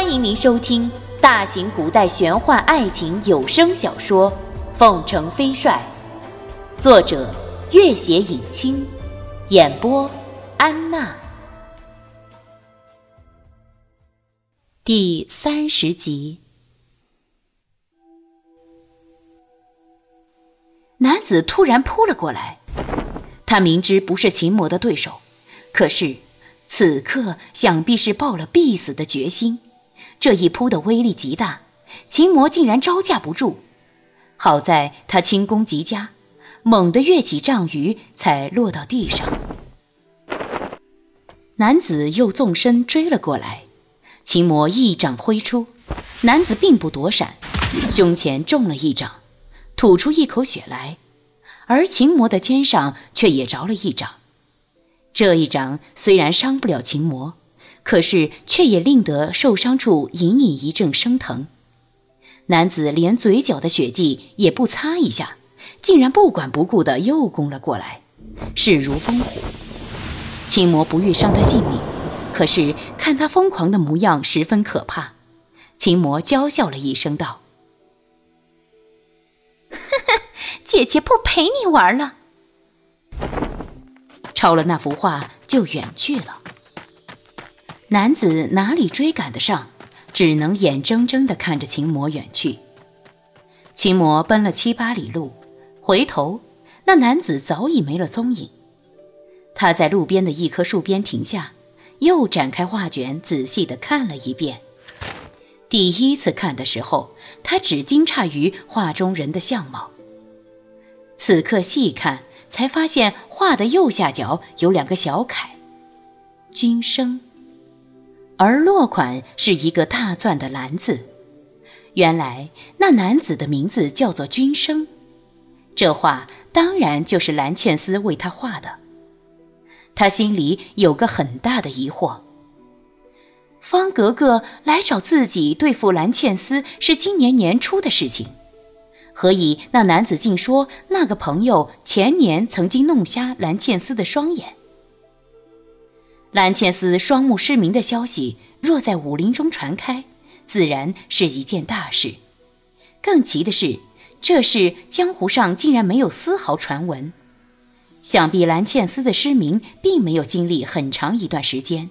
欢迎您收听大型古代玄幻爱情有声小说《凤城飞帅》，作者：月写影清，演播：安娜。第三十集，男子突然扑了过来，他明知不是秦魔的对手，可是此刻想必是抱了必死的决心。这一扑的威力极大，秦魔竟然招架不住。好在他轻功极佳，猛地跃起丈余，才落到地上。男子又纵身追了过来，秦魔一掌挥出，男子并不躲闪，胸前中了一掌，吐出一口血来，而秦魔的肩上却也着了一掌。这一掌虽然伤不了秦魔。可是，却也令得受伤处隐隐一阵生疼。男子连嘴角的血迹也不擦一下，竟然不管不顾的又攻了过来，势如风虎。青魔不欲伤他性命，可是看他疯狂的模样十分可怕。秦魔娇笑了一声道：“呵呵，姐姐不陪你玩了。”抄了那幅画就远去了。男子哪里追赶得上，只能眼睁睁地看着秦魔远去。秦魔奔了七八里路，回头，那男子早已没了踪影。他在路边的一棵树边停下，又展开画卷，仔细地看了一遍。第一次看的时候，他只惊诧于画中人的相貌。此刻细看，才发现画的右下角有两个小楷，君生。而落款是一个大篆的“蓝”字，原来那男子的名字叫做君生，这画当然就是蓝茜斯为他画的。他心里有个很大的疑惑：方格格来找自己对付蓝茜斯是今年年初的事情，何以那男子竟说那个朋友前年曾经弄瞎蓝茜斯的双眼？蓝茜丝双目失明的消息，若在武林中传开，自然是一件大事。更奇的是，这事江湖上竟然没有丝毫传闻。想必蓝茜丝的失明并没有经历很长一段时间。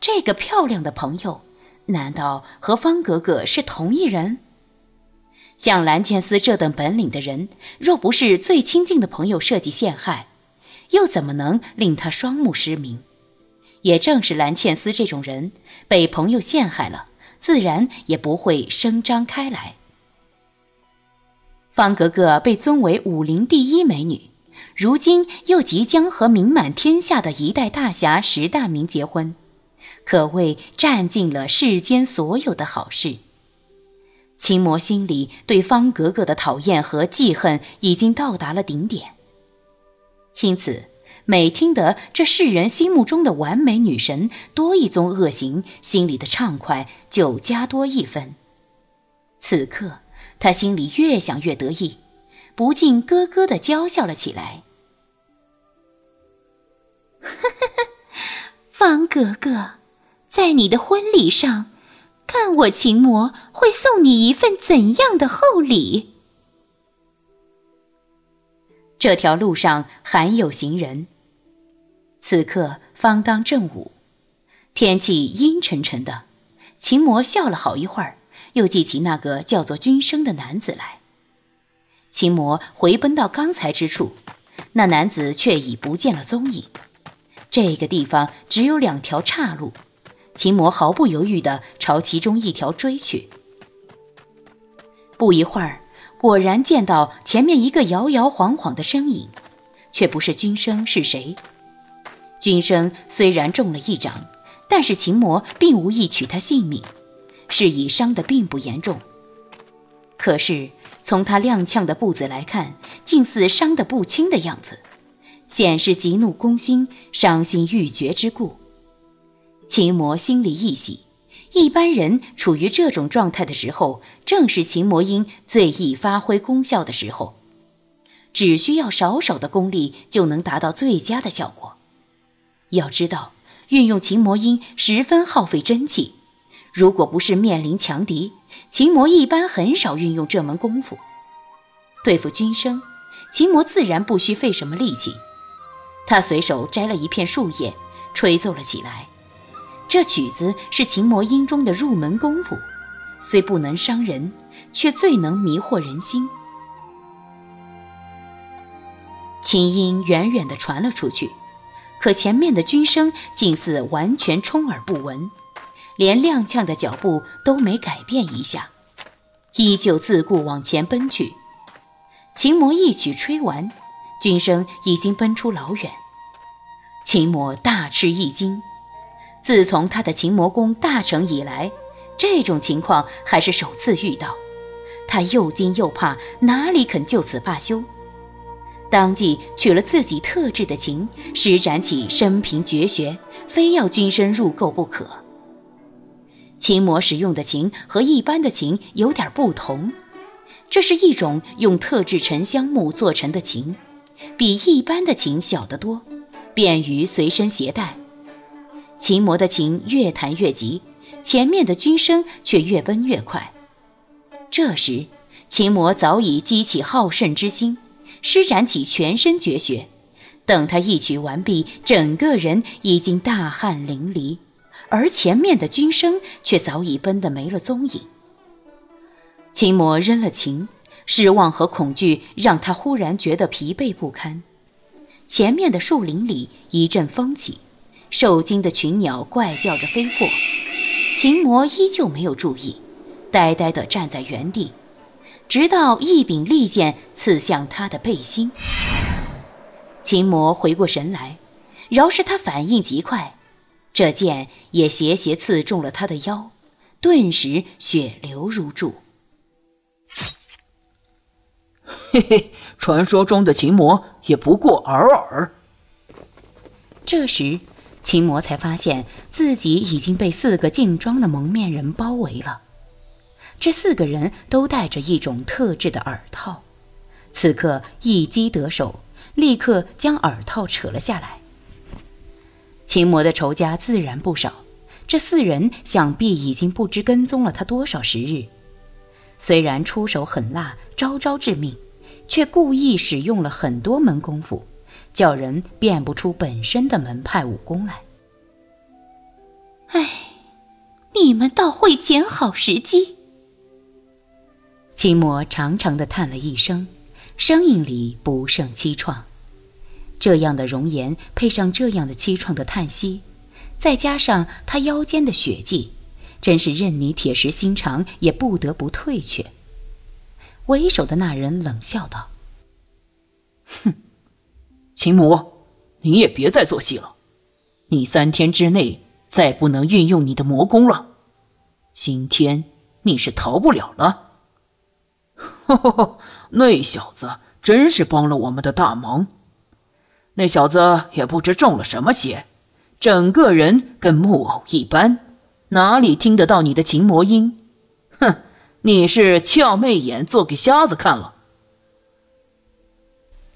这个漂亮的朋友，难道和方格格是同一人？像蓝茜丝这等本领的人，若不是最亲近的朋友设计陷害，又怎么能令他双目失明？也正是蓝茜丝这种人，被朋友陷害了，自然也不会声张开来。方格格被尊为武林第一美女，如今又即将和名满天下的一代大侠石大明结婚，可谓占尽了世间所有的好事。秦魔心里对方格格的讨厌和记恨已经到达了顶点，因此。每听得这世人心目中的完美女神多一宗恶行，心里的畅快就加多一分。此刻他心里越想越得意，不禁咯咯的娇笑了起来。方格格，在你的婚礼上，看我秦魔会送你一份怎样的厚礼。这条路上罕有行人。此刻方当正午，天气阴沉沉的。秦魔笑了好一会儿，又记起那个叫做君生的男子来。秦魔回奔到刚才之处，那男子却已不见了踪影。这个地方只有两条岔路，秦魔毫不犹豫地朝其中一条追去。不一会儿，果然见到前面一个摇摇晃晃的身影，却不是君生，是谁？君生虽然中了一掌，但是秦魔并无意取他性命，是以伤得并不严重。可是从他踉跄的步子来看，竟似伤得不轻的样子，显示急怒攻心、伤心欲绝之故。秦魔心里一喜，一般人处于这种状态的时候，正是秦魔英最易发挥功效的时候，只需要少少的功力就能达到最佳的效果。要知道，运用琴魔音十分耗费真气。如果不是面临强敌，琴魔一般很少运用这门功夫。对付军生，琴魔自然不需费什么力气。他随手摘了一片树叶，吹奏了起来。这曲子是琴魔音中的入门功夫，虽不能伤人，却最能迷惑人心。琴音远远地传了出去，可前面的军声竟似完全充耳不闻，连踉跄的脚步都没改变一下，依旧自顾往前奔去。琴魔一曲吹完，军声已经奔出老远。秦魔大吃一惊，自从他的擒魔功大成以来，这种情况还是首次遇到。他又惊又怕，哪里肯就此罢休？当即取了自己特制的琴，施展起生平绝学，非要君身入垢不可。秦魔使用的琴和一般的琴有点不同，这是一种用特制沉香木做成的琴，比一般的琴小得多。便于随身携带。琴魔的琴越弹越急，前面的军声却越奔越快。这时，琴魔早已激起好胜之心，施展起全身绝学。等他一曲完毕，整个人已经大汗淋漓，而前面的军声却早已奔得没了踪影。琴魔扔了琴，失望和恐惧让他忽然觉得疲惫不堪。前面的树林里一阵风起，受惊的群鸟怪叫着飞过，秦魔依旧没有注意，呆呆地站在原地，直到一柄利剑刺向他的背心。秦魔回过神来，饶是他反应极快，这剑也斜斜刺中了他的腰，顿时血流如注。嘿嘿。传说中的秦魔也不过尔尔。这时，秦魔才发现自己已经被四个劲装的蒙面人包围了。这四个人都戴着一种特制的耳套，此刻一击得手，立刻将耳套扯了下来。秦魔的仇家自然不少，这四人想必已经不知跟踪了他多少时日。虽然出手狠辣，招招致命。却故意使用了很多门功夫，叫人辨不出本身的门派武功来。唉，你们倒会捡好时机。秦魔长长的叹了一声，声音里不胜凄怆。这样的容颜配上这样的凄怆的叹息，再加上他腰间的血迹，真是任你铁石心肠也不得不退却。为首的那人冷笑道：“哼，秦魔，你也别再做戏了。你三天之内再不能运用你的魔功了，今天你是逃不了了。”“哈 哈，那小子真是帮了我们的大忙。那小子也不知中了什么邪，整个人跟木偶一般，哪里听得到你的琴魔音？哼！”你是俏媚眼做给瞎子看了？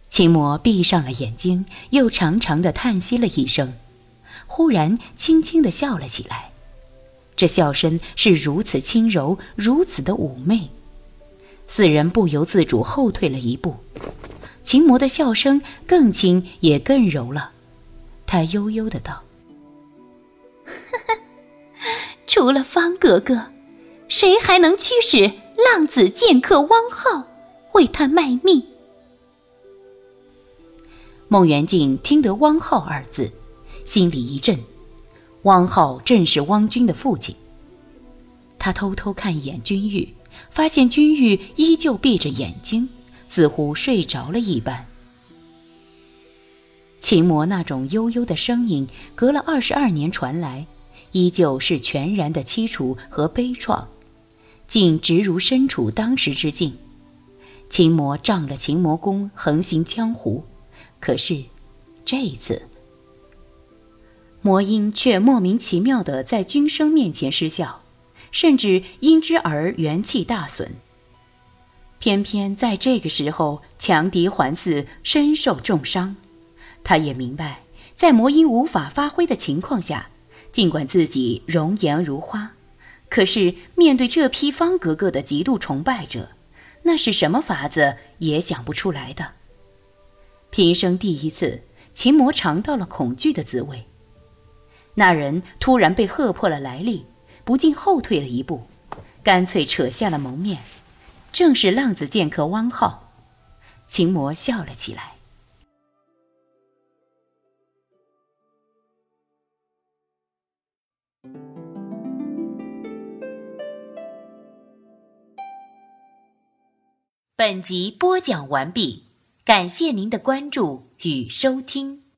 秦魔闭上了眼睛，又长长的叹息了一声，忽然轻轻的笑了起来。这笑声是如此轻柔，如此的妩媚，四人不由自主后退了一步。秦魔的笑声更轻也更柔了，他悠悠的道：“除了方格格。”谁还能驱使浪子剑客汪浩为他卖命？孟元敬听得“汪浩”二字，心里一震。汪浩正是汪军的父亲。他偷偷看一眼君玉，发现君玉依旧闭着眼睛，似乎睡着了一般。秦魔那种悠悠的声音，隔了二十二年传来，依旧是全然的凄楚和悲怆。竟直如身处当时之境。秦魔仗了秦魔功，横行江湖。可是，这一次，魔音却莫名其妙的在君生面前失效，甚至因之而元气大损。偏偏在这个时候，强敌环伺，身受重伤。他也明白，在魔音无法发挥的情况下，尽管自己容颜如花。可是面对这批方格格的极度崇拜者，那是什么法子也想不出来的。平生第一次，秦魔尝到了恐惧的滋味。那人突然被喝破了来历，不禁后退了一步，干脆扯下了蒙面，正是浪子剑客汪浩。秦魔笑了起来。本集播讲完毕，感谢您的关注与收听。